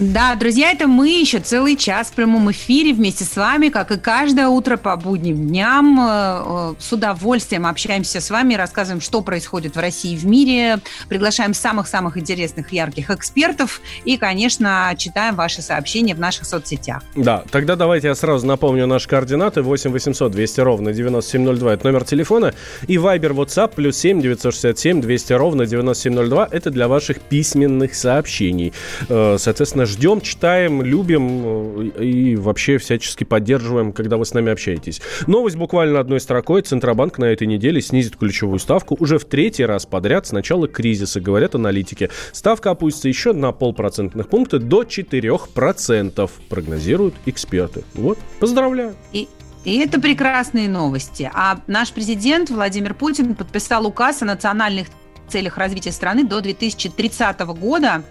Да, друзья, это мы еще целый час в прямом эфире вместе с вами, как и каждое утро по будним дням. Э, э, с удовольствием общаемся с вами, рассказываем, что происходит в России и в мире, приглашаем самых-самых интересных, ярких экспертов и, конечно, читаем ваши сообщения в наших соцсетях. Да, тогда давайте я сразу напомню наши координаты. 8 800 200 ровно 9702 – это номер телефона. И Viber, WhatsApp, плюс 7 967 200 ровно 9702 – это для ваших письменных сообщений. Э, соответственно, ждем, читаем, любим э, и вообще всячески поддерживаем, когда вы с нами общаетесь. Новость буквально одной строкой. Центробанк на этой неделе снизит ключевую ставку уже в третий раз подряд с начала кризиса, говорят аналитики. Ставка опустится еще на полпроцентных пункта до 4%, прогнозируют эксперты. Вот, поздравляю. И и это прекрасные новости. А наш президент Владимир Путин подписал указ о национальных целях развития страны до 2030 года.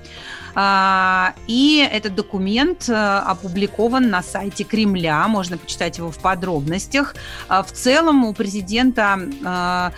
А, и этот документ э, опубликован на сайте Кремля, можно почитать его в подробностях. А, в целом у президента а,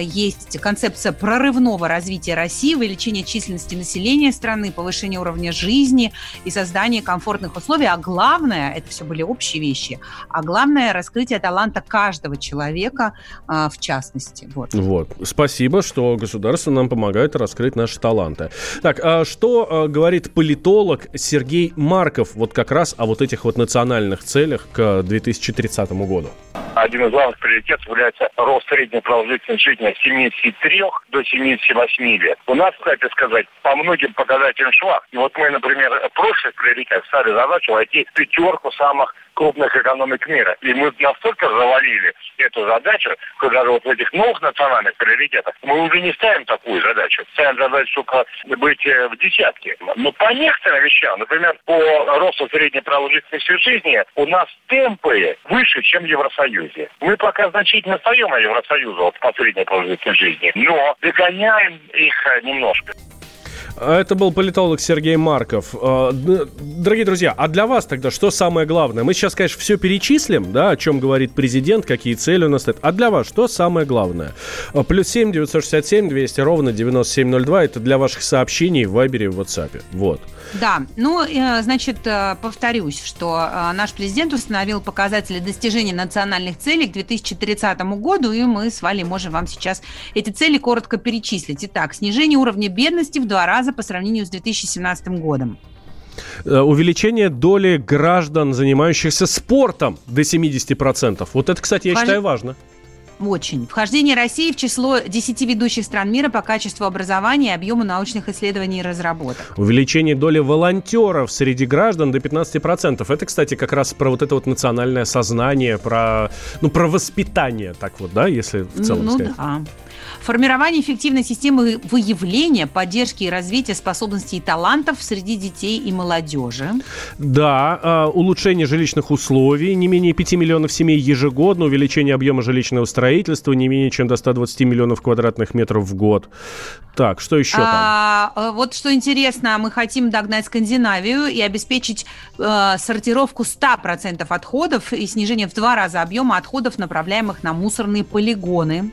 есть концепция прорывного развития России, увеличения численности населения страны, повышения уровня жизни и создания комфортных условий. А главное, это все были общие вещи, а главное раскрытие таланта каждого человека в частности. Вот. вот. Спасибо, что государство нам помогает раскрыть наши таланты. Так, а что говорит политолог Сергей Марков вот как раз о вот этих вот национальных целях к 2030 году. Один из главных приоритетов является рост средней продолжительности жизни от 73 до 78 лет. У нас, кстати сказать, по многим показателям шла. И вот мы, например, в прошлых приоритетах ставили задачу войти в пятерку самых крупных экономик мира. И мы настолько завалили эту задачу, что даже вот в этих новых национальных приоритетах мы уже не ставим такую задачу. Ставим задачу только быть э, в десятке. Но по некоторым вещам, например, по росту средней продолжительности жизни, у нас темпы выше, чем в Евросоюзе. Мы пока значительно отстаем от Евросоюза вот, по средней продолжительности жизни, но догоняем их немножко. Это был политолог Сергей Марков. А, дорогие друзья, а для вас тогда что самое главное? Мы сейчас, конечно, все перечислим, да, о чем говорит президент, какие цели у нас стоят. А для вас что самое главное? А, плюс 7 967 200 ровно 9702. Это для ваших сообщений в Вайбере в WhatsApp. Вот. Да, ну, э, значит, э, повторюсь, что э, наш президент установил показатели достижения национальных целей к 2030 году, и мы с Валей можем вам сейчас эти цели коротко перечислить. Итак, снижение уровня бедности в два раза по сравнению с 2017 годом увеличение доли граждан, занимающихся спортом до 70%. Вот это, кстати, я Важ... считаю важно. Очень. Вхождение России в число 10 ведущих стран мира по качеству образования и объему научных исследований и разработок. Увеличение доли волонтеров среди граждан до 15%. Это, кстати, как раз про вот это вот национальное сознание, про, ну, про воспитание, так вот, да, если в целом ну, сказать. да. Формирование эффективной системы выявления, поддержки и развития способностей и талантов среди детей и молодежи. Да, а, улучшение жилищных условий, не менее 5 миллионов семей ежегодно, увеличение объема жилищного строительства не менее чем до 120 миллионов квадратных метров в год. Так, что еще там? А, э, вот что интересно, мы хотим догнать Скандинавию и обеспечить э, сортировку 100% отходов и снижение в два раза объема отходов, направляемых на мусорные полигоны.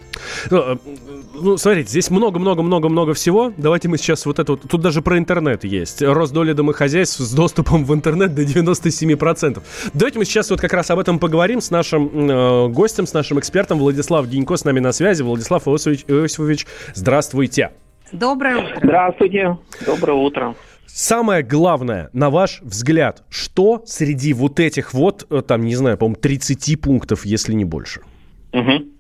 Ну, смотрите, здесь много-много-много-много всего. Давайте мы сейчас вот это вот... Тут даже про интернет есть. Рост доли домохозяйств с доступом в интернет до 97%. Давайте мы сейчас вот как раз об этом поговорим с нашим э, гостем, с нашим экспертом Владислав Гинько с нами на связи. Владислав Иосифович, Иосифович, здравствуйте. Доброе утро. Здравствуйте. Доброе утро. Самое главное, на ваш взгляд, что среди вот этих вот, э, там, не знаю, по-моему, 30 пунктов, если не больше? Угу.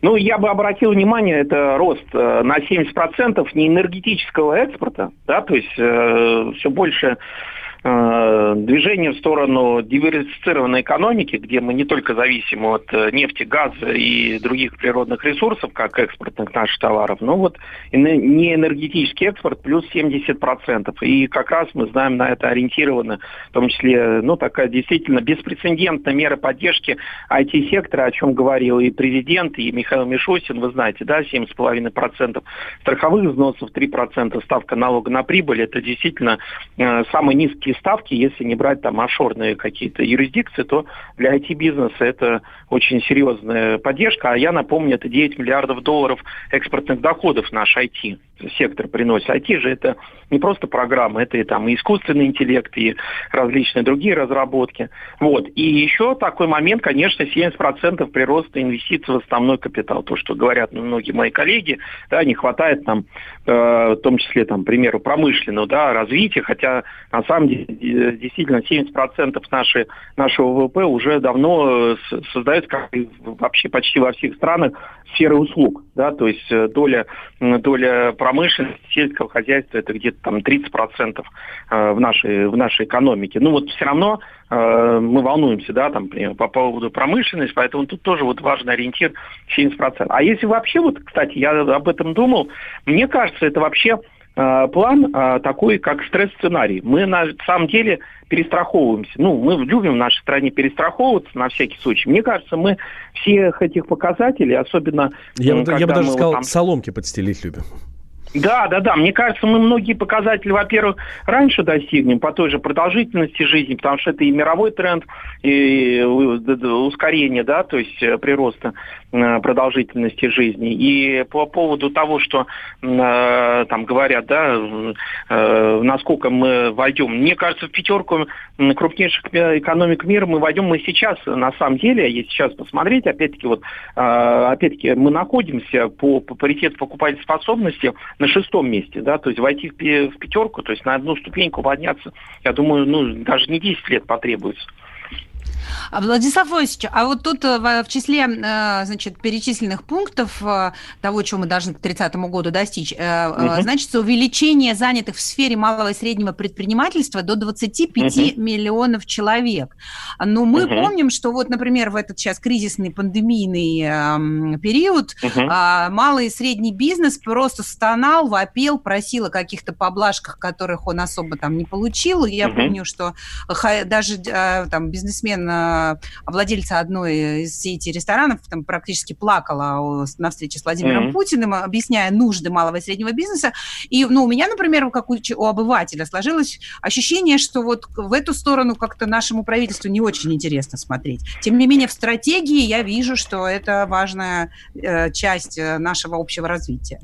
Ну, я бы обратил внимание, это рост э, на 70% не энергетического экспорта, да, то есть э, все больше движение в сторону диверсифицированной экономики, где мы не только зависим от э, нефти, газа и других природных ресурсов, как экспортных наших товаров, но вот не энергетический экспорт плюс 70%. И как раз мы знаем, на это ориентированы, в том числе, ну, такая действительно беспрецедентная мера поддержки IT-сектора, о чем говорил и президент, и Михаил Мишустин, вы знаете, да, 7,5% страховых взносов, 3% ставка налога на прибыль, это действительно э, самые низкие ставки, если не брать там офшорные какие-то юрисдикции, то для IT-бизнеса это очень серьезная поддержка. А я напомню, это 9 миллиардов долларов экспортных доходов наш IT сектор приносит. IT же это не просто программы, это и там и искусственный интеллект, и различные другие разработки. Вот. И еще такой момент, конечно, 70% прироста инвестиций в основной капитал. То, что говорят многие мои коллеги, да, не хватает там, э, в том числе, там, к примеру, промышленного да, развития, хотя на самом деле действительно 70% нашей, нашего ВВП уже давно э, создается, как вообще почти во всех странах, сферы услуг. Да, то есть э, доля, доля промышленности, сельского хозяйства это где-то там 30% э, в нашей, в нашей экономике. Ну вот все равно мы волнуемся, да, там, по поводу промышленности, поэтому тут тоже вот важный ориентир 70%. А если вообще, вот, кстати, я об этом думал, мне кажется, это вообще Э, план э, такой, как стресс-сценарий. Мы на самом деле перестраховываемся. Ну, мы любим в нашей стране перестраховываться на всякий случай. Мне кажется, мы всех этих показателей, особенно... Я, бы, я бы даже сказал, вот там... соломки подстелить любим. Да, да, да. Мне кажется, мы многие показатели, во-первых, раньше достигнем по той же продолжительности жизни, потому что это и мировой тренд, и ускорение, да, то есть э, прироста э, продолжительности жизни. И по поводу того, что э, там говорят, да, насколько мы войдем, мне кажется, в пятерку крупнейших экономик мира мы войдем мы сейчас, на самом деле, если сейчас посмотреть, опять-таки, вот, опять-таки, мы находимся по, по паритету покупательной способности на шестом месте, да, то есть войти в пятерку, то есть на одну ступеньку подняться, я думаю, ну, даже не 10 лет потребуется. А, Владислав Войсович, а вот тут э, в числе, э, значит, перечисленных пунктов э, того, чего мы должны к 30 году достичь, угу. значится увеличение занятых в сфере малого и среднего предпринимательства до 25 угу. миллионов человек. Но мы угу. помним, что вот, например, в этот сейчас кризисный пандемийный эм, период угу. малый и средний бизнес просто стонал, вопил, просил о каких-то поблажках, которых он особо там не получил. Я угу. помню, что даже там бизнесмен владельца одной из сети ресторанов там практически плакала на встрече с Владимиром mm-hmm. Путиным, объясняя нужды малого и среднего бизнеса. И ну, у меня, например, как у, у обывателя сложилось ощущение, что вот в эту сторону как-то нашему правительству не очень интересно смотреть. Тем не менее, в стратегии я вижу, что это важная э, часть э, нашего общего развития.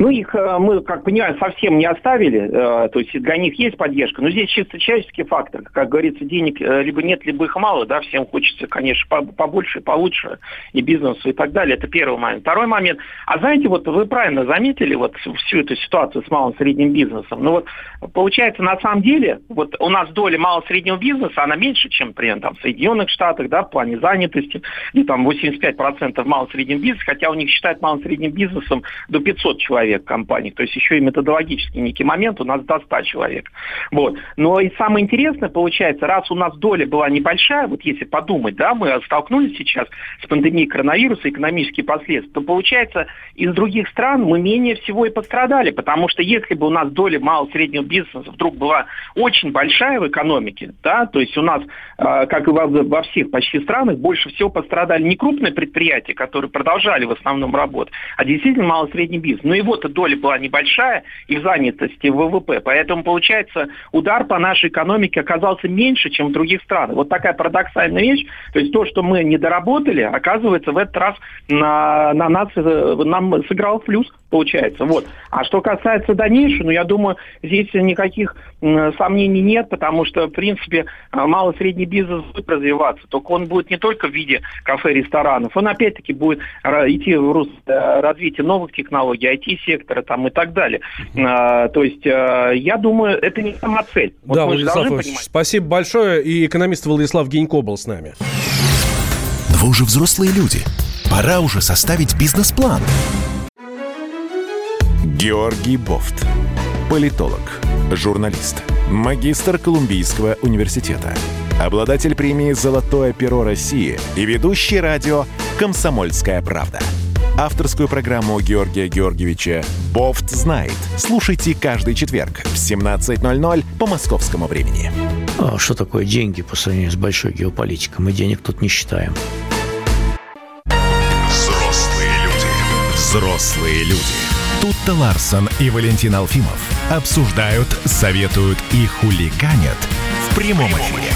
Ну, их э, мы, как понимаем, совсем не оставили, э, то есть для них есть поддержка, но здесь чисто человеческий фактор. Как говорится, денег э, либо нет, либо их мало, да, всем хочется, конечно, побольше, получше, и бизнесу, и так далее. Это первый момент. Второй момент. А знаете, вот вы правильно заметили вот всю эту ситуацию с малым средним бизнесом. Ну вот, получается, на самом деле, вот у нас доля малого среднего бизнеса, она меньше, чем, например, там, в Соединенных Штатах, да, в плане занятости, и там 85% малого среднего бизнеса, хотя у них считают малым средним бизнесом до 500 человек компаний. То есть еще и методологический некий момент у нас до 100 человек. Вот. Но и самое интересное получается, раз у нас доля была небольшая, вот если подумать, да, мы столкнулись сейчас с пандемией коронавируса, экономические последствия, то получается из других стран мы менее всего и пострадали, потому что если бы у нас доля малого-среднего бизнеса вдруг была очень большая в экономике, да, то есть у нас, э, как и во, во всех почти странах, больше всего пострадали не крупные предприятия, которые продолжали в основном работать, а действительно малый-средний бизнес но его-то доля была небольшая и занятости в ВВП. Поэтому, получается, удар по нашей экономике оказался меньше, чем в других странах. Вот такая парадоксальная вещь. То есть то, что мы не доработали, оказывается, в этот раз на, на нас э, нам сыграл плюс получается. Вот. А что касается дальнейшего, ну, я думаю, здесь никаких сомнений нет, потому что, в принципе, э, малый-средний бизнес будет развиваться. Только он будет не только в виде кафе, ресторанов, он опять-таки будет идти в рост э, развития новых технологий, IT-сектора там и так далее. А, то есть, э, я думаю, это не сама цель. Вот да, Владислав спасибо большое. И экономист Владислав Генько был с нами. Вы уже взрослые люди. Пора уже составить бизнес-план. Георгий Бофт. Политолог, журналист, магистр Колумбийского университета, обладатель премии «Золотое перо России» и ведущий радио «Комсомольская правда». Авторскую программу Георгия Георгиевича «Бофт знает». Слушайте каждый четверг в 17.00 по московскому времени. А что такое деньги по сравнению с большой геополитикой? Мы денег тут не считаем. Взрослые люди. Взрослые люди. Тут-то Ларсон и Валентин Алфимов обсуждают, советуют и хулиганят в прямом эфире.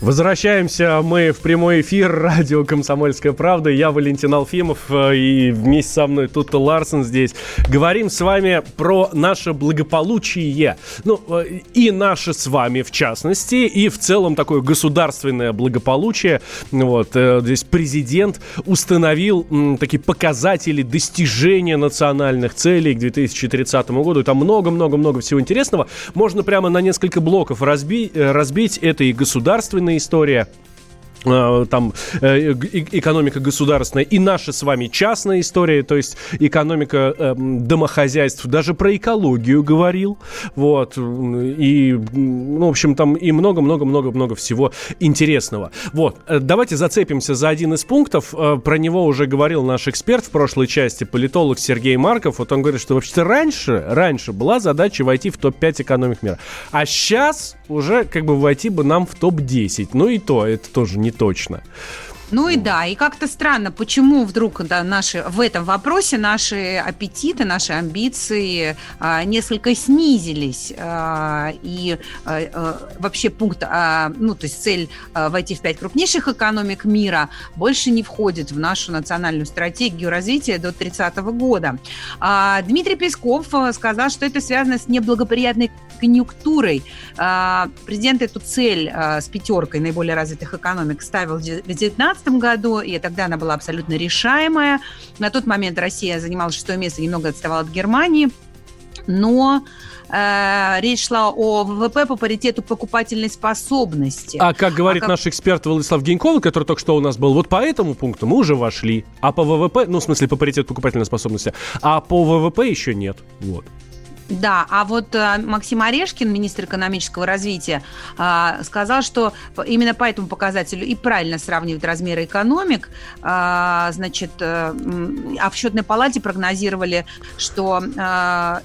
Возвращаемся мы в прямой эфир радио «Комсомольская правда». Я Валентин Алфимов э, и вместе со мной тут Ларсон здесь. Говорим с вами про наше благополучие. Ну, э, и наше с вами в частности, и в целом такое государственное благополучие. Вот, э, здесь президент установил такие показатели достижения национальных целей к 2030 году. Там много-много-много всего интересного. Можно прямо на несколько блоков разбить. разбить. Это и государственные история там э, экономика государственная и наша с вами частная история, то есть экономика э, домохозяйств, даже про экологию говорил, вот, и, ну, в общем, там и много-много-много-много всего интересного. Вот, давайте зацепимся за один из пунктов, про него уже говорил наш эксперт в прошлой части, политолог Сергей Марков, вот он говорит, что вообще-то раньше, раньше была задача войти в топ-5 экономик мира, а сейчас уже как бы войти бы нам в топ-10, ну и то, это тоже не точно. Ну и да, и как-то странно, почему вдруг да, наши, в этом вопросе наши аппетиты, наши амбиции а, несколько снизились. А, и а, а, вообще пункт, а, ну то есть цель а, войти в пять крупнейших экономик мира больше не входит в нашу национальную стратегию развития до 30 года. А, Дмитрий Песков а, сказал, что это связано с неблагоприятной конъюнктурой. А, президент эту цель а, с пятеркой наиболее развитых экономик ставил в 2019 2015 году, и тогда она была абсолютно решаемая. На тот момент Россия занимала шестое место, немного отставала от Германии, но э, речь шла о ВВП по паритету покупательной способности. А как говорит а как... наш эксперт Владислав Геньков, который только что у нас был, вот по этому пункту мы уже вошли, а по ВВП, ну, в смысле, по паритету покупательной способности, а по ВВП еще нет. Вот. Да, а вот э, Максим Орешкин, министр экономического развития, э, сказал, что именно по этому показателю и правильно сравнивать размеры экономик. Э, значит, а в счетной палате прогнозировали, что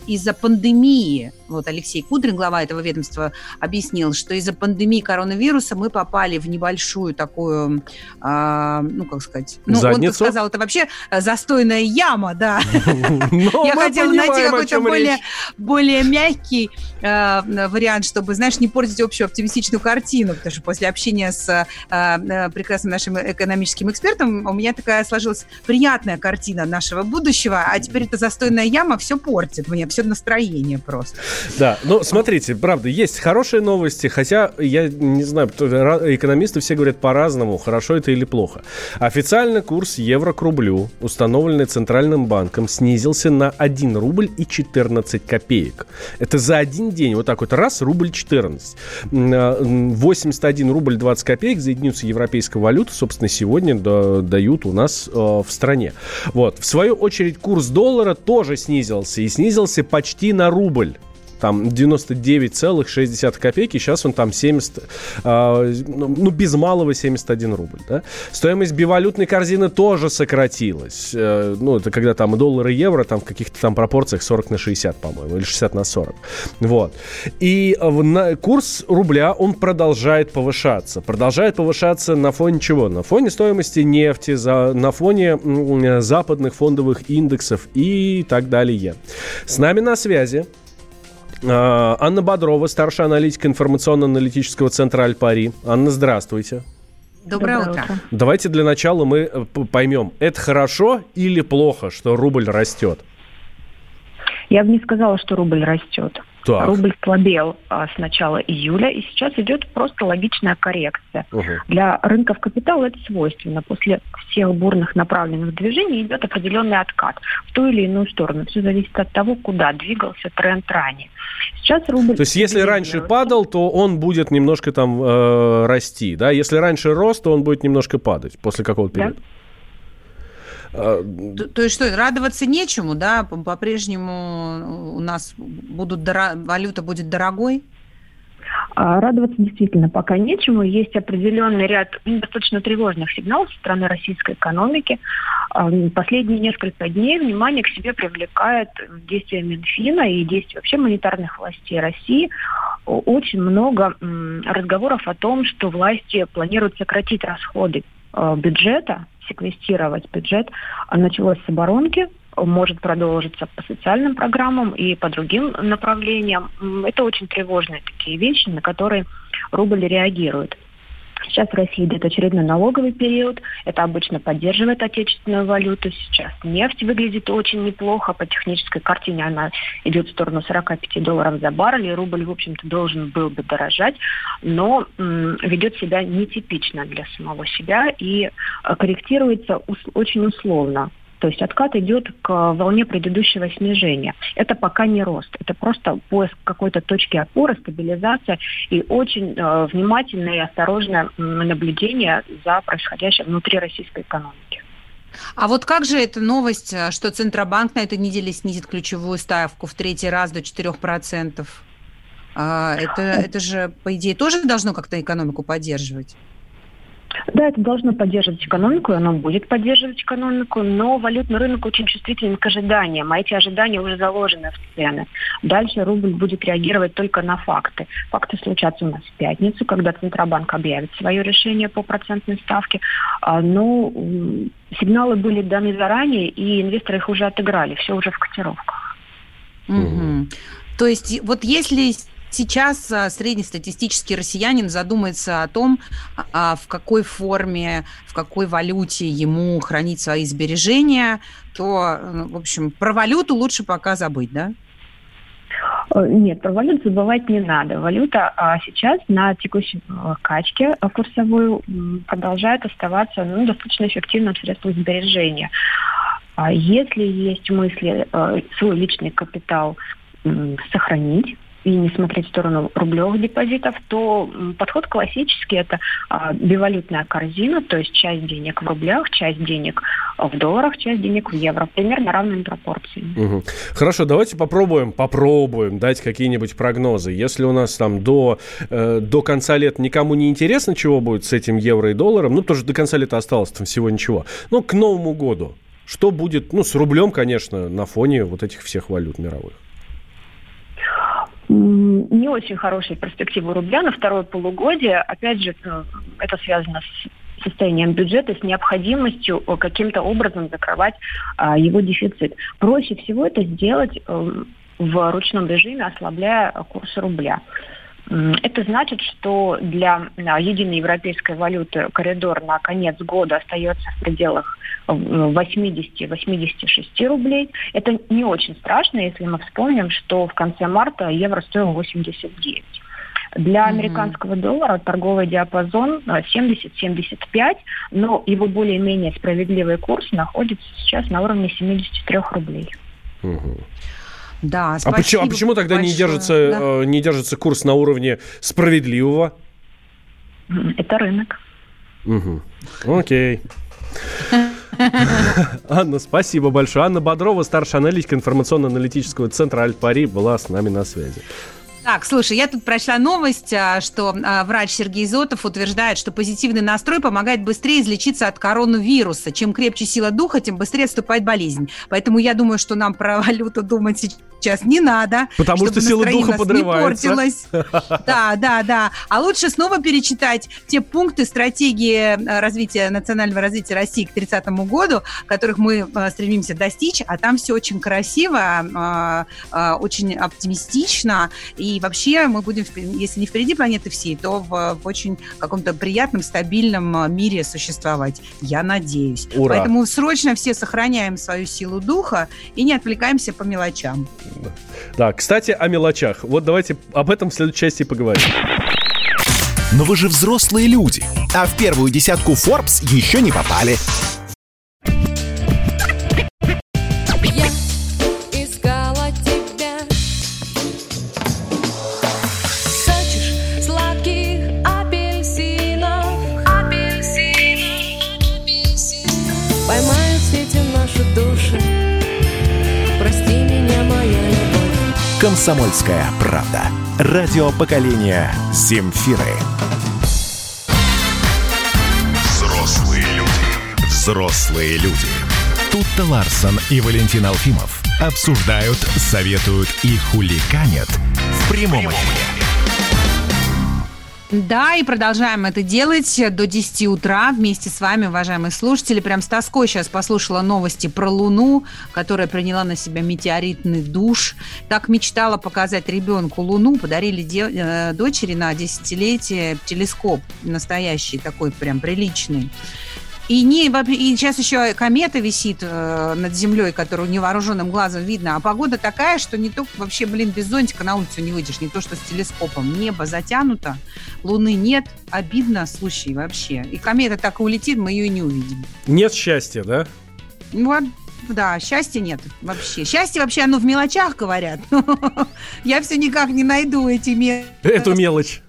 из-за пандемии, вот Алексей Кудрин, глава этого ведомства, объяснил, что из-за пандемии коронавируса мы попали в небольшую такую, э, ну, как сказать, ну, Задницу? он сказал, это вообще застойная яма, да. Я хотела найти какой-то более мягкий э, вариант, чтобы, знаешь, не портить общую оптимистичную картину, потому что после общения с э, э, прекрасным нашим экономическим экспертом у меня такая сложилась приятная картина нашего будущего, а теперь эта застойная яма все портит мне, все настроение просто. Да, ну, смотрите, правда, есть хорошие новости, хотя, я не знаю, экономисты все говорят по-разному, хорошо это или плохо. Официальный курс евро к рублю, установленный Центральным банком, снизился на 1 рубль и 14 копеек. Это за один день, вот так вот, раз, рубль 14. 81 а, рубль 20 копеек за единицу европейской валюты, собственно, сегодня дают у нас э, в стране. Вот. В свою очередь, курс доллара тоже снизился, и снизился почти на рубль там 99,6 копейки, сейчас он там 70, э, а, ну, ну, без малого 71 рубль, да. Стоимость бивалютной корзины тоже сократилась, э, ну, это когда там доллар и евро, там в каких-то там пропорциях 40 на 60, по-моему, или 60 на 40, вот. И э, на, курс рубля, он продолжает повышаться, продолжает повышаться на фоне чего? На фоне стоимости нефти, за, на фоне западных фондовых индексов и так далее. С нами на связи Анна Бодрова, старший аналитик информационно-аналитического центра Альпари. Анна, здравствуйте. Доброе, Доброе утро. утро. Давайте для начала мы э, поймем, это хорошо или плохо, что рубль растет? Я бы не сказала, что рубль растет. Так. Рубль слабел а, с начала июля, и сейчас идет просто логичная коррекция. Угу. Для рынков капитала это свойственно. После всех бурных направленных движений идет определенный откат в ту или иную сторону. Все зависит от того, куда двигался тренд ранее. Сейчас рубль... То есть если раньше падал, то он будет немножко там э, расти, да? Если раньше рос, то он будет немножко падать после какого-то периода. Да. А, то, то есть что, радоваться нечему, да? По-прежнему у нас будут дора... валюта будет дорогой? А, радоваться действительно пока нечему. Есть определенный ряд достаточно тревожных сигналов со стороны российской экономики. А, последние несколько дней внимание к себе привлекает действия Минфина и действия вообще монетарных властей России. Очень много разговоров о том, что власти планируют сократить расходы а, бюджета, секвестировать бюджет. Началось с оборонки, может продолжиться по социальным программам и по другим направлениям. Это очень тревожные такие вещи, на которые рубль реагирует. Сейчас в России идет очередной налоговый период. Это обычно поддерживает отечественную валюту. Сейчас нефть выглядит очень неплохо. По технической картине она идет в сторону 45 долларов за баррель. И рубль, в общем-то, должен был бы дорожать. Но м, ведет себя нетипично для самого себя и э, корректируется ус- очень условно. То есть откат идет к волне предыдущего снижения. Это пока не рост, это просто поиск какой-то точки опоры, стабилизация и очень э, внимательное и осторожное наблюдение за происходящим внутри российской экономики. А вот как же эта новость, э, что Центробанк на этой неделе снизит ключевую ставку в третий раз до 4%? А, это, это же, по идее, тоже должно как-то экономику поддерживать? Да, это должно поддерживать экономику, и оно будет поддерживать экономику, но валютный рынок очень чувствителен к ожиданиям, а эти ожидания уже заложены в цены. Дальше рубль будет реагировать только на факты. Факты случатся у нас в пятницу, когда Центробанк объявит свое решение по процентной ставке. А, но сигналы были даны заранее, и инвесторы их уже отыграли, все уже в котировках. Угу. То есть вот если Сейчас а, среднестатистический россиянин задумается о том, а, в какой форме, в какой валюте ему хранить свои сбережения, то, ну, в общем, про валюту лучше пока забыть, да? Э, нет, про валюту забывать не надо. Валюта а сейчас на текущей э, качке курсовую продолжает оставаться ну, достаточно эффективным средством сбережения. А если есть мысли э, свой личный капитал сохранить, и не смотреть в сторону рублевых депозитов, то подход классический – это а, бивалютная корзина, то есть часть денег в рублях, часть денег в долларах, часть денег в евро. Примерно равные пропорции. Угу. Хорошо, давайте попробуем, попробуем дать какие-нибудь прогнозы. Если у нас там до, э, до конца лета никому не интересно, чего будет с этим евро и долларом, ну, тоже до конца лета осталось там всего ничего. Но к Новому году что будет, ну, с рублем, конечно, на фоне вот этих всех валют мировых? Не очень хорошие перспективы рубля на второе полугодие. Опять же, э, это связано с состоянием бюджета, с необходимостью э, каким-то образом закрывать а, его дефицит. Проще всего это сделать а, в ручном режиме, ослабляя курс рубля. Это значит, что для единой европейской валюты коридор на конец года остается в пределах 80-86 рублей. Это не очень страшно, если мы вспомним, что в конце марта евро стоил 89. Для американского доллара торговый диапазон 70-75, э, но его более-менее справедливый курс находится сейчас на уровне 73 рублей. Угу. Да, спасибо. А почему, а почему тогда большое. не держится, да. э, не держится курс на уровне справедливого? Это рынок. Угу. Окей. Анна, спасибо большое. Анна Бодрова, старший аналитик информационно-аналитического центра Альт-Пари, была с нами на связи. Так, слушай, я тут прочла новость, а, что а, врач Сергей Зотов утверждает, что позитивный настрой помогает быстрее излечиться от коронавируса. Чем крепче сила духа, тем быстрее отступает болезнь. Поэтому я думаю, что нам про валюту думать сейчас не надо. Потому что сила духа подрывается. Не портилась. Да, да, да. А лучше снова перечитать те пункты стратегии э, развития, национального развития России к 30 году, которых мы э, стремимся достичь. А там все очень красиво, э, очень оптимистично. И вообще мы будем, если не впереди планеты всей, то в, в очень каком-то приятном, стабильном мире существовать. Я надеюсь. Ура. Поэтому срочно все сохраняем свою силу духа и не отвлекаемся по мелочам. Да, кстати, о мелочах. Вот давайте об этом в следующей части поговорим. Но вы же взрослые люди, а в первую десятку Forbes еще не попали. «Комсомольская правда». Радио поколения «Земфиры». Взрослые люди. Взрослые люди. Тут-то Ларсон и Валентин Алфимов обсуждают, советуют и хуликанят в прямом эфире. Да, и продолжаем это делать до 10 утра вместе с вами, уважаемые слушатели. Прям с тоской сейчас послушала новости про Луну, которая приняла на себя метеоритный душ. Так мечтала показать ребенку Луну. Подарили де- э, дочери на десятилетие телескоп настоящий, такой прям приличный. И, не, и сейчас еще комета висит э, над землей, которую невооруженным глазом видно. А погода такая, что не только вообще, блин, без зонтика на улицу не выйдешь, не то что с телескопом. Небо затянуто, луны нет. Обидно, слушай, вообще. И комета так и улетит, мы ее и не увидим. Нет счастья, да? Вот, да, счастья нет вообще. Счастье вообще, оно в мелочах, говорят. Я все никак не найду эти мелочи. Эту мелочь.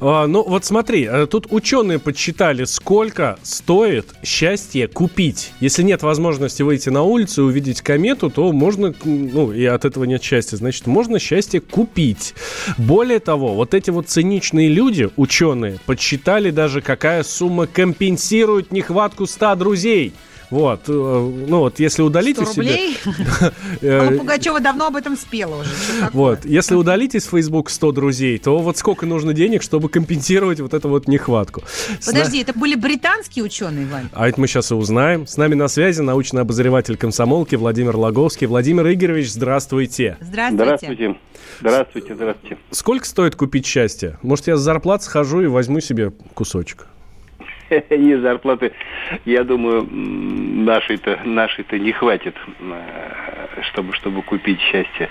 А, ну, вот смотри, э, тут ученые подсчитали, сколько стоит счастье купить. Если нет возможности выйти на улицу и увидеть комету, то можно, ну, и от этого нет счастья, значит, можно счастье купить. Более того, вот эти вот циничные люди, ученые, подсчитали даже, какая сумма компенсирует нехватку 100 друзей – вот, э, ну вот, если удалить у себя... Алла Пугачева давно об этом спела уже. Вот, если удалить из Facebook 100 друзей, то вот сколько нужно денег, чтобы компенсировать вот эту вот нехватку. Подожди, это были британские ученые, Вань? А это мы сейчас и узнаем. С нами на связи научный обозреватель комсомолки Владимир Логовский. Владимир Игоревич, здравствуйте. Здравствуйте. Здравствуйте. Здравствуйте, здравствуйте. Сколько стоит купить счастье? Может, я с зарплат схожу и возьму себе кусочек? не зарплаты, я думаю, нашей-то нашей-то не хватит, э, чтобы, чтобы купить счастье.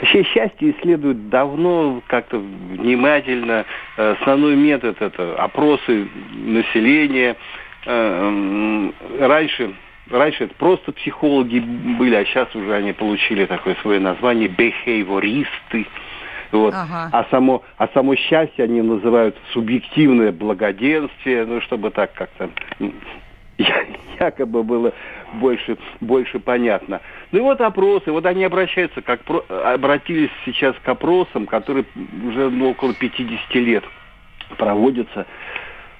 Вообще счастье исследуют давно, как-то внимательно. Основной метод это опросы населения. Э, раньше Раньше это просто психологи были, а сейчас уже они получили такое свое название бехейвористы. Вот. Ага. А, само, а само счастье они называют субъективное благоденствие, ну, чтобы так как-то якобы было больше, больше понятно. Ну и вот опросы, вот они обращаются, как обратились сейчас к опросам, которые уже ну, около 50 лет проводятся.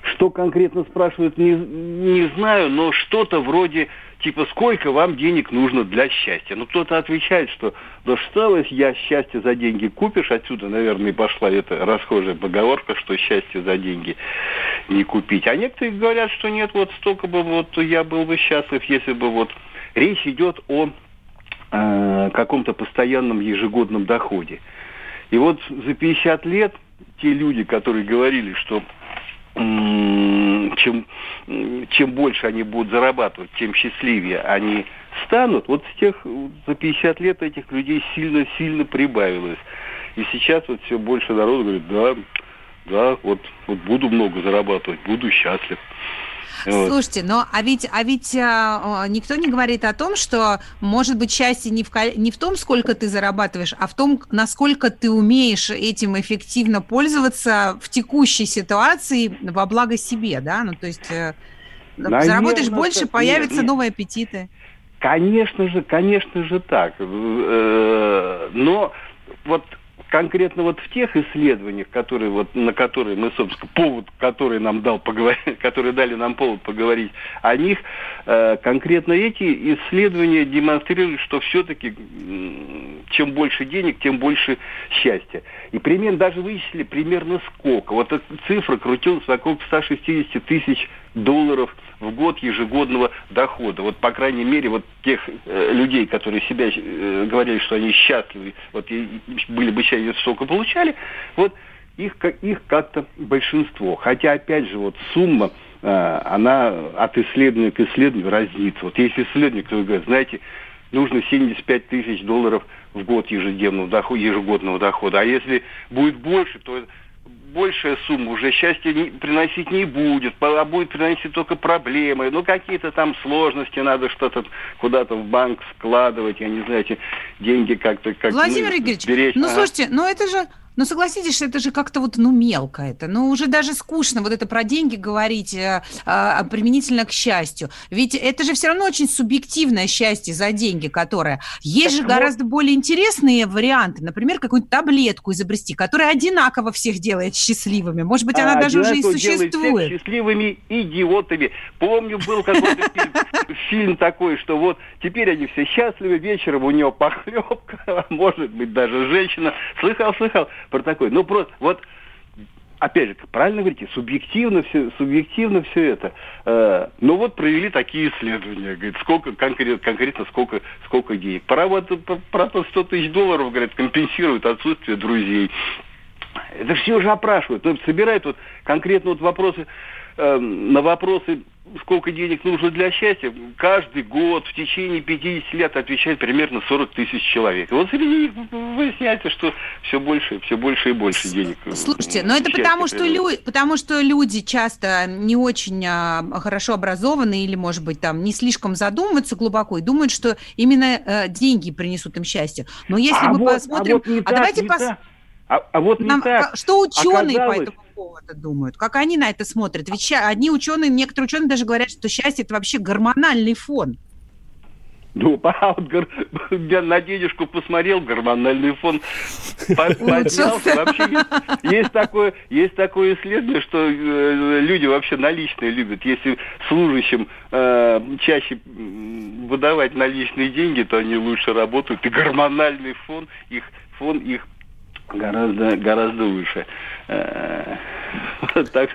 Что конкретно спрашивают, не, не знаю, но что-то вроде типа, сколько вам денег нужно для счастья? Ну, кто-то отвечает, что что я счастье за деньги купишь, отсюда, наверное, и пошла эта расхожая поговорка, что счастье за деньги не купить. А некоторые говорят, что нет, вот столько бы, вот я был бы счастлив, если бы вот речь идет о э, каком-то постоянном ежегодном доходе. И вот за 50 лет те люди, которые говорили, что чем, чем больше они будут зарабатывать, тем счастливее они станут. Вот с тех, за 50 лет этих людей сильно-сильно прибавилось. И сейчас вот все больше народу говорит, да, да, вот, вот буду много зарабатывать, буду счастлив. Вот. Слушайте, но а ведь, а ведь а, никто не говорит о том, что может быть счастье не в, не в том, сколько ты зарабатываешь, а в том, насколько ты умеешь этим эффективно пользоваться в текущей ситуации во благо себе, да? Ну, то есть э, Наверное, заработаешь больше, нет, появятся нет. новые аппетиты. Конечно же, конечно же так. Э, но вот конкретно вот в тех исследованиях, которые вот, на которые мы, собственно, повод, который нам дал поговорить, которые дали нам повод поговорить о них, э, конкретно эти исследования демонстрируют, что все-таки чем больше денег, тем больше счастья. И примерно, даже вычислили примерно сколько. Вот эта цифра крутилась вокруг 160 тысяч долларов в год ежегодного дохода. Вот, по крайней мере, вот тех э, людей, которые себя э, говорили, что они счастливы, вот и были бы счастливы, столько получали, вот их, их как-то большинство. Хотя, опять же, вот сумма, э, она от исследования к исследованию разнится. Вот есть исследование, который говорит, знаете, нужно 75 тысяч долларов в год ежедневного дохода, ежегодного дохода. А если будет больше, то большая сумма уже счастья не, приносить не будет, а будет приносить только проблемы, ну какие-то там сложности, надо что-то куда-то в банк складывать, я не знаю, эти деньги как-то как Владимир ну, Игоревич, беречь. ну ага. слушайте, ну это же Ну, согласитесь, что это же как-то вот, ну, мелко это. Ну, уже даже скучно вот это про деньги говорить э, э, применительно к счастью. Ведь это же все равно очень субъективное счастье за деньги, которое... Есть так же вот... гораздо более интересные варианты. Например, какую-нибудь таблетку изобрести, которая одинаково всех делает счастливыми. Может быть, она а, даже уже и существует. счастливыми идиотами. Помню, был какой-то фильм, фильм такой, что вот теперь они все счастливы, вечером у него похлебка, может быть, даже женщина. Слыхал, слыхал про такой. Ну, просто вот опять же, правильно говорите, субъективно все, субъективно все это. Э, ну вот провели такие исследования, говорит, сколько конкретно, конкретно сколько, сколько денег. Про вот про 100 тысяч долларов, говорят, компенсирует отсутствие друзей. Это все уже опрашивают, то есть собирают вот конкретно вот вопросы э, на вопросы сколько денег нужно для счастья, каждый год в течение 50 лет отвечает примерно 40 тысяч человек. И вот среди них выясняется, что все больше, все больше и больше денег. Слушайте, но это потому что, лю... потому что люди часто не очень а, хорошо образованы или, может быть, там не слишком задумываются глубоко и думают, что именно а, деньги принесут им счастье. Но если а мы вот, а посмотрим... А, вот а так, давайте пос... А, а вот не Нам, так. Что ученые Оказалось... по этому поводу думают? Как они на это смотрят? Ведь одни ученые, некоторые ученые даже говорят, что счастье это вообще гормональный фон. Ну, а вот я на денежку посмотрел, гормональный фон поднялся. Вообще есть, есть, такое, есть такое исследование, что э, люди вообще наличные любят. Если служащим э, чаще выдавать наличные деньги, то они лучше работают. И гормональный фон их, фон их гораздо, гораздо выше. Э, так,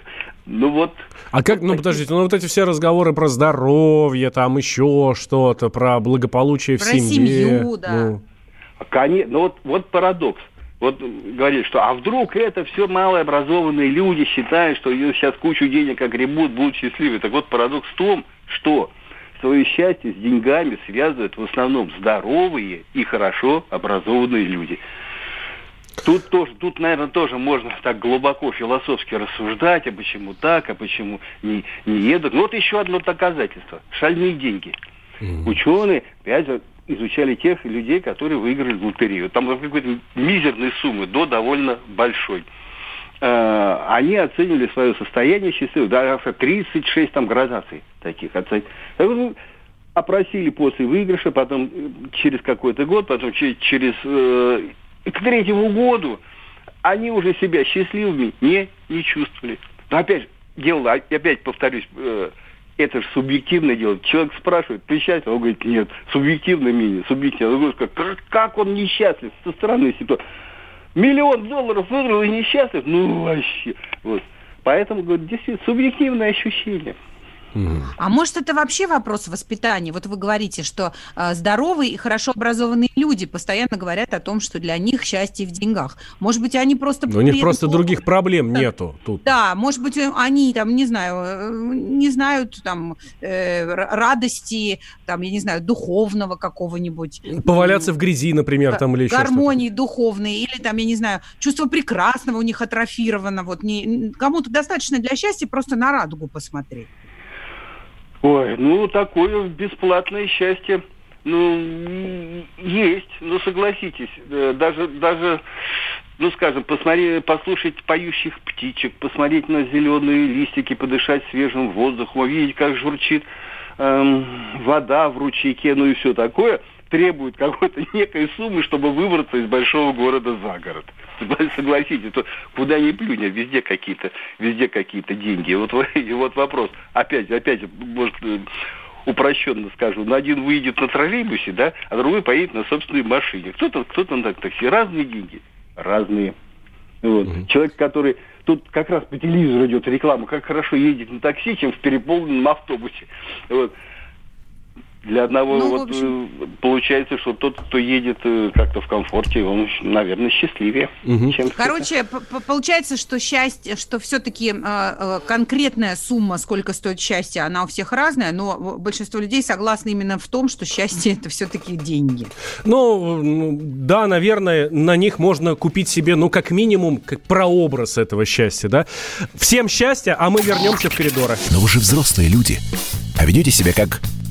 ну вот. А как, ну подождите, ну вот эти все разговоры про здоровье, там еще что-то, про благополучие в про семье. семью, да. Ну. Конечно, ну вот, вот парадокс. Вот говорит, что а вдруг это все малообразованные люди считают, что сейчас кучу денег огребут, будут счастливы. Так вот парадокс в том, что свое счастье с деньгами связывают в основном здоровые и хорошо образованные люди. Тут тоже, тут, наверное, тоже можно так глубоко философски рассуждать, а почему так, а почему не, не едут. Ну, вот еще одно доказательство. Шальные деньги. Mm-hmm. Ученые, опять же, изучали тех людей, которые выиграли в лотерею. Там какой-то мизерной суммы до довольно большой. Э, они оценили свое состояние счастливым, даже 36 там градаций таких оценили. Опросили после выигрыша, потом э, через какой-то год, потом через, через э, и к третьему году они уже себя счастливыми не, не чувствовали. Но опять же, дело, опять повторюсь, э, это же субъективное дело. Человек спрашивает, ты счастлив? Он говорит, нет, субъективное мнение, субъективное. Он говорит, как, как он несчастлив со стороны ситуации. Миллион долларов выиграл и несчастлив? Ну, вообще. Вот. Поэтому, говорит, действительно, субъективное ощущение. А может, это вообще вопрос воспитания? Вот вы говорите, что э, здоровые и хорошо образованные люди постоянно говорят о том, что для них счастье в деньгах. Может быть, они просто... Но у них просто других проблем да. нету тут. Да, может быть, они там, не знаю, э, не знают там э, радости, там, я не знаю, духовного какого-нибудь. Поваляться в грязи, например, там или еще Гармонии духовной, или там, я не знаю, чувство прекрасного у них атрофировано. Вот не, кому-то достаточно для счастья просто на радугу посмотреть. Ой, ну такое бесплатное счастье, ну есть, ну согласитесь, э, даже даже ну, скажем, посмотреть, послушать поющих птичек, посмотреть на зеленые листики, подышать свежим воздухом, увидеть, как журчит эм, вода в ручейке, ну и все такое – требует какой-то некой суммы, чтобы выбраться из большого города за город. Согласитесь, то куда ни плюнь, а везде какие-то, везде какие-то деньги. И вот, и вот вопрос, опять, опять, может, э, упрощенно скажу, на один выйдет на троллейбусе, да, а другой поедет на собственной машине. Кто-то кто на такси. Разные деньги. Разные. Вот. Угу. Человек, который... Тут как раз по телевизору идет реклама, как хорошо ездить на такси, чем в переполненном автобусе. Вот для одного ну, вот общем... Э, получается, что тот, кто едет э, как-то в комфорте, он, наверное, счастливее. Угу. Чем Короче, получается, что счастье, что все-таки э, э, конкретная сумма, сколько стоит счастье, она у всех разная, но большинство людей согласны именно в том, что счастье это все-таки деньги. Ну, да, наверное, на них можно купить себе, ну, как минимум, как прообраз этого счастья, да. Всем счастья, а мы вернемся в коридоры. Но вы же взрослые люди, а ведете себя как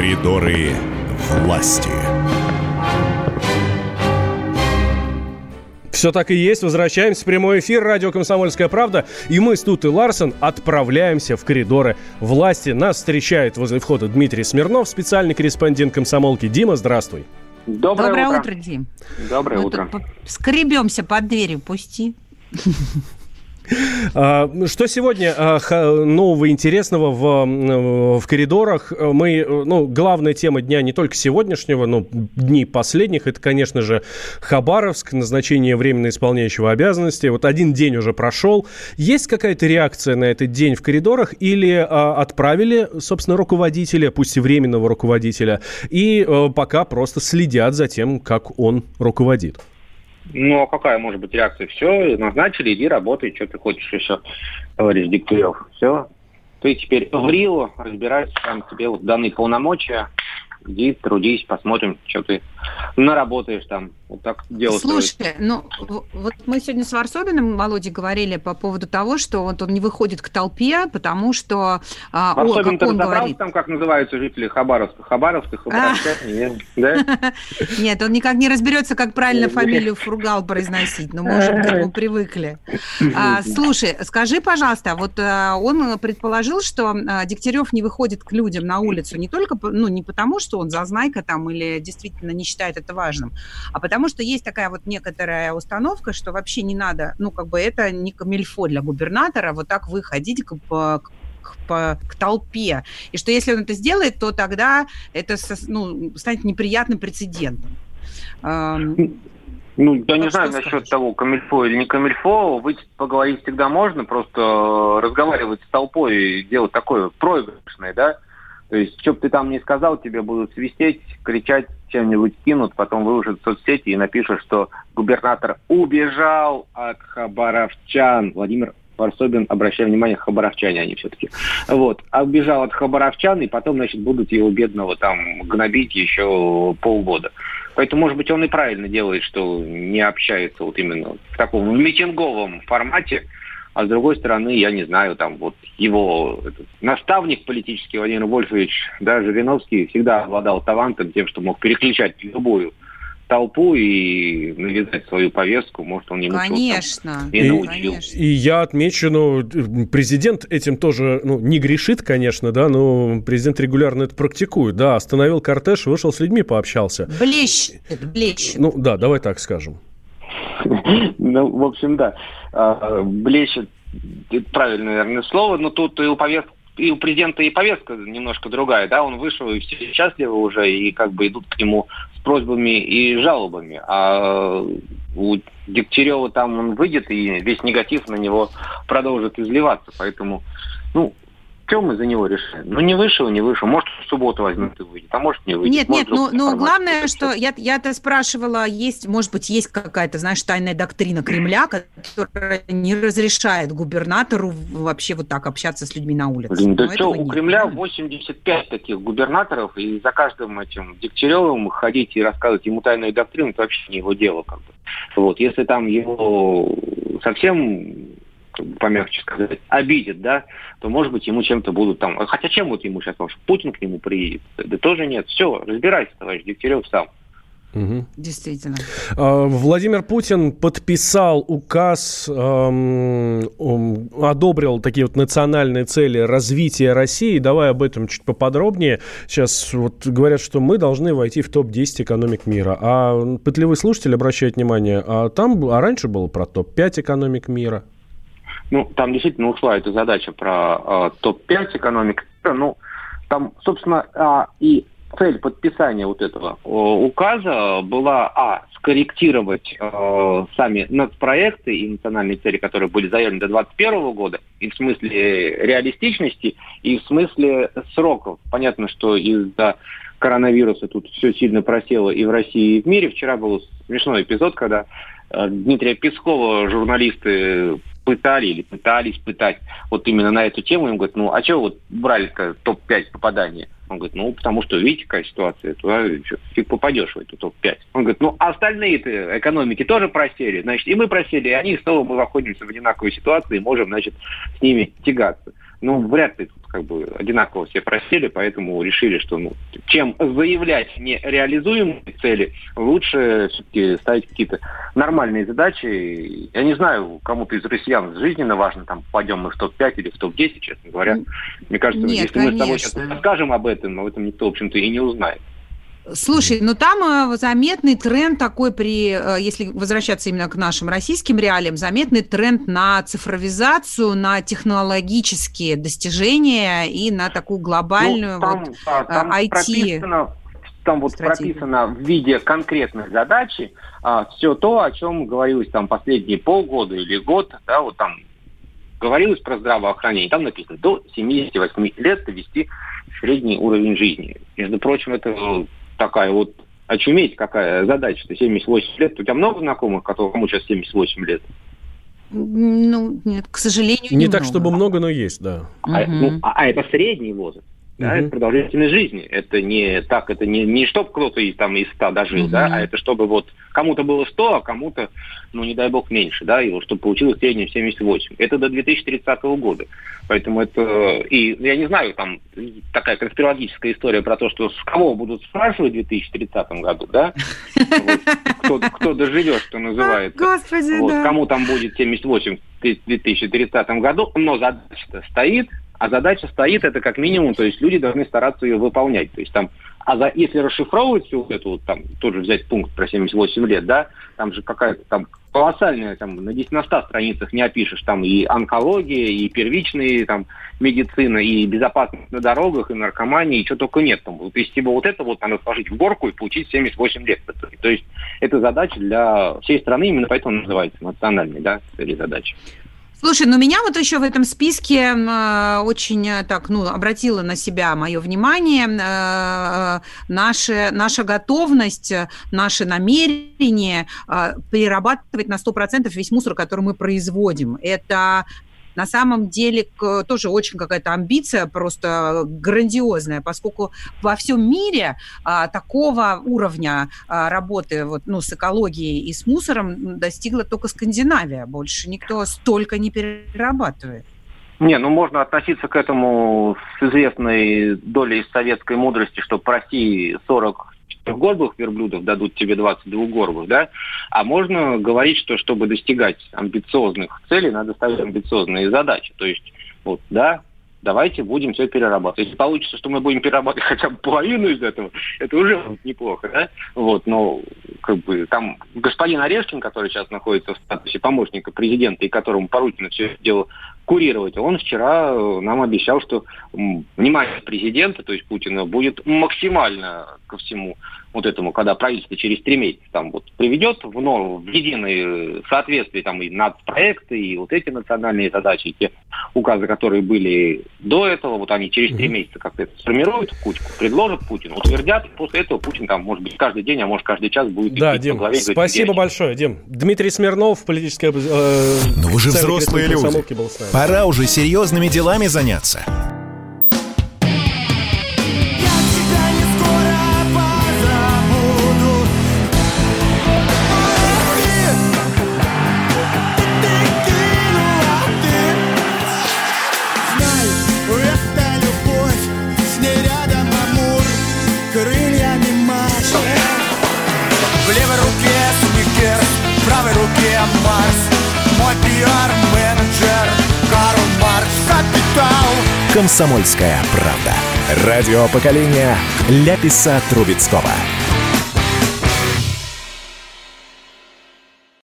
Коридоры власти. Все так и есть. Возвращаемся в прямой эфир. Радио «Комсомольская правда». И мы с Тут и Ларсен отправляемся в коридоры власти. Нас встречает возле входа Дмитрий Смирнов, специальный корреспондент комсомолки. Дима, здравствуй. Доброе, Доброе утро. утро, Дим. Доброе Мы утро. скребемся под дверью, пусти. А, что сегодня а, нового интересного в, в коридорах? Мы, ну, главная тема дня не только сегодняшнего, но дней последних, это, конечно же, Хабаровск, назначение временно исполняющего обязанности. Вот один день уже прошел. Есть какая-то реакция на этот день в коридорах или а, отправили, собственно, руководителя, пусть и временного руководителя, и пока просто следят за тем, как он руководит? Ну, а какая может быть реакция? Все, назначили, иди работай, что ты хочешь еще, товарищ Дегтярев. Все. Ты теперь в Рио разбирайся, там тебе вот данные полномочия, иди, трудись, посмотрим, что ты наработаешь там. Вот так дело Слушай, строить. ну вот мы сегодня с Варсобиным, Володей, говорили по поводу того, что вот он не выходит к толпе, потому что... А, Варсобин, ты говорит... там, как называются жители Хабаровска? Хабаровска, Хабаровска? Нет, он никак не разберется, как правильно фамилию Фургал произносить, но мы уже к этому привыкли. А, слушай, скажи, пожалуйста, вот а, он предположил, что Дегтярев не выходит к людям на улицу не только, ну, не потому, что он зазнайка там или действительно не считает это важным, а потому что есть такая вот некоторая установка, что вообще не надо, ну, как бы это не камильфо для губернатора вот так выходить к, к, к, к толпе. И что если он это сделает, то тогда это ну, станет неприятным прецедентом. Ну, я не знаю насчет скажешь? того, камильфо или не камильфо. Выйти поговорить всегда можно, просто разговаривать с толпой и делать такое проигрышное, да? То есть, что бы ты там ни сказал, тебе будут свистеть, кричать, чем-нибудь кинут, потом выложат в соцсети и напишут, что губернатор убежал от хабаровчан. Владимир Варсобин, обращая внимание, хабаровчане они все-таки. Вот. Убежал от хабаровчан, и потом, значит, будут его бедного там гнобить еще полгода. Поэтому, может быть, он и правильно делает, что не общается вот именно в таком митинговом формате, а с другой стороны, я не знаю, там вот его этот, наставник политический Владимир Вольфович, да, Жириновский, всегда обладал талантом тем, что мог переключать любую толпу и навязать свою повестку, может, он не Конечно, и, научил. И я отмечу, ну, президент этим тоже, ну, не грешит, конечно, да, но президент регулярно это практикует, да, остановил кортеж, вышел с людьми, пообщался. Блещет, блещет. Ну, да, давай так скажем. Ну, в общем, да. А, блещет, правильное, наверное, слово, но тут и у повестки и у президента и повестка немножко другая, да, он вышел, и все счастливы уже, и как бы идут к нему с просьбами и жалобами. А у Дегтярева там он выйдет, и весь негатив на него продолжит изливаться. Поэтому, ну, чем мы за него решаем? Ну, не вышел, не вышел. Может, в субботу возьмет и выйдет, а может, не выйдет. Нет, может, нет, ну, ну главное, что я, я-то спрашивала, есть, может быть, есть какая-то, знаешь, тайная доктрина Кремля, которая не разрешает губернатору вообще вот так общаться с людьми на улице. Блин, да что, у Кремля 85 таких губернаторов, и за каждым этим Дегтяревым ходить и рассказывать ему тайную доктрину, это вообще не его дело. Как бы. Вот, если там его совсем помягче сказать, обидит, да, то, может быть, ему чем-то будут там... Хотя чем вот ему сейчас, может, Путин к нему приедет? Да тоже нет. Все, разбирайся, товарищ Дегтярев, сам. Угу. Действительно. А, Владимир Путин подписал указ, эм, одобрил такие вот национальные цели развития России. Давай об этом чуть поподробнее. Сейчас вот говорят, что мы должны войти в топ-10 экономик мира. А пытливый слушатель обращает внимание, а там, а раньше было про топ-5 экономик мира. Ну, там действительно ушла эта задача про э, топ-5 экономик. Ну, там, собственно, э, и цель подписания вот этого э, указа была, а, скорректировать э, сами нацпроекты и национальные цели, которые были заявлены до 2021 года, и в смысле реалистичности, и в смысле сроков. Понятно, что из-за коронавируса тут все сильно просело и в России, и в мире. Вчера был смешной эпизод, когда э, Дмитрия Пескова журналисты пытали или пытались пытать вот именно на эту тему. Им говорят, ну а что вот брали-то топ-5 попадания? Он говорит, ну, потому что, видите, какая ситуация, туда что, фиг попадешь в эту топ-5. Он говорит, ну, а остальные-то экономики тоже просели, значит, и мы просели, и они снова мы находимся в одинаковой ситуации и можем, значит, с ними тягаться. Ну, вряд ли как бы одинаково все просили, поэтому решили, что ну, чем заявлять нереализуемые цели, лучше все-таки ставить какие-то нормальные задачи. Я не знаю, кому-то из россиян жизненно важно, там, пойдем мы в топ-5 или в топ-10, честно говоря. Мне кажется, Нет, если конечно. мы с тобой сейчас расскажем об этом, об этом никто, в общем-то, и не узнает. Слушай, ну там э, заметный тренд такой при, э, если возвращаться именно к нашим российским реалиям, заметный тренд на цифровизацию, на технологические достижения и на такую глобальную ну, там, вот, да, там IT. Прописано, там вот стратегию. прописано в виде конкретной задачи а, все то, о чем говорилось там последние полгода или год, да, вот там говорилось про здравоохранение, там написано до 78 лет довести средний уровень жизни. Между прочим, это такая вот очуметь, какая задача-то, 78 лет. У тебя много знакомых, кому сейчас 78 лет? Ну, нет, к сожалению, Не так, чтобы много, но есть, да. А, угу. ну, а, а это средний возраст. Да, угу. это продолжительность жизни. Это не так, это не, не чтобы кто-то из, там, из 100 дожил, угу. да, а это чтобы вот кому-то было 100, а кому-то, ну, не дай бог, меньше, да, и вот чтобы получилось в среднем 78. Это до 2030 года. Поэтому это... И я не знаю, там такая конспирологическая история про то, что с кого будут спрашивать в 2030 году, да? Кто, кто доживет, что называется. Господи, вот, Кому там будет 78 в 2030 году, но задача стоит, а задача стоит, это как минимум, то есть люди должны стараться ее выполнять. То есть там, а за, если расшифровывать всю эту, вот, там, тоже взять пункт про 78 лет, да, там же какая-то там колоссальная, там, на 10 на 100 страницах не опишешь, там и онкология, и первичные, там, медицина, и безопасность на дорогах, и наркомания, и что только нет. Там, вот, если бы вот это вот надо сложить в горку и получить 78 лет. То есть это задача для всей страны, именно поэтому называется национальной, да, цели задачи. Слушай, ну меня вот еще в этом списке э, очень э, так, ну, обратила на себя мое внимание э, наша, наша готовность, наше намерение перерабатывать на 100% весь мусор, который мы производим. Это на самом деле тоже очень какая-то амбиция просто грандиозная, поскольку во всем мире а, такого уровня а, работы вот, ну, с экологией и с мусором достигла только Скандинавия. Больше никто столько не перерабатывает. Не, ну можно относиться к этому с известной долей советской мудрости, что по России 40 четырехгорбых верблюдов дадут тебе 20 двухгорбых, да? А можно говорить, что чтобы достигать амбициозных целей, надо ставить амбициозные задачи. То есть, вот, да, давайте будем все перерабатывать. Если получится, что мы будем перерабатывать хотя бы половину из этого, это уже неплохо, да? Вот, но как бы там господин Орешкин, который сейчас находится в статусе помощника президента и которому поручено все это дело курировать, он вчера э, нам обещал, что внимание президента, то есть Путина, будет максимально ко всему вот этому, когда правительство через три месяца там вот приведет в норму, в единое соответствие там и нацпроекты, и вот эти национальные задачи, и те указы, которые были до этого, вот они через три месяца как-то это сформируют в кучку, предложат Путину, утвердят, и после этого Путин там, может быть, каждый день, а может каждый час будет да, Дим, по главе. Спасибо говорить, большое, Дим. Дмитрий Смирнов, политический... Э, Но вы же взрослые люди. Пора уже серьезными делами заняться. «Комсомольская правда». Радио поколения Ляписа Трубецкого.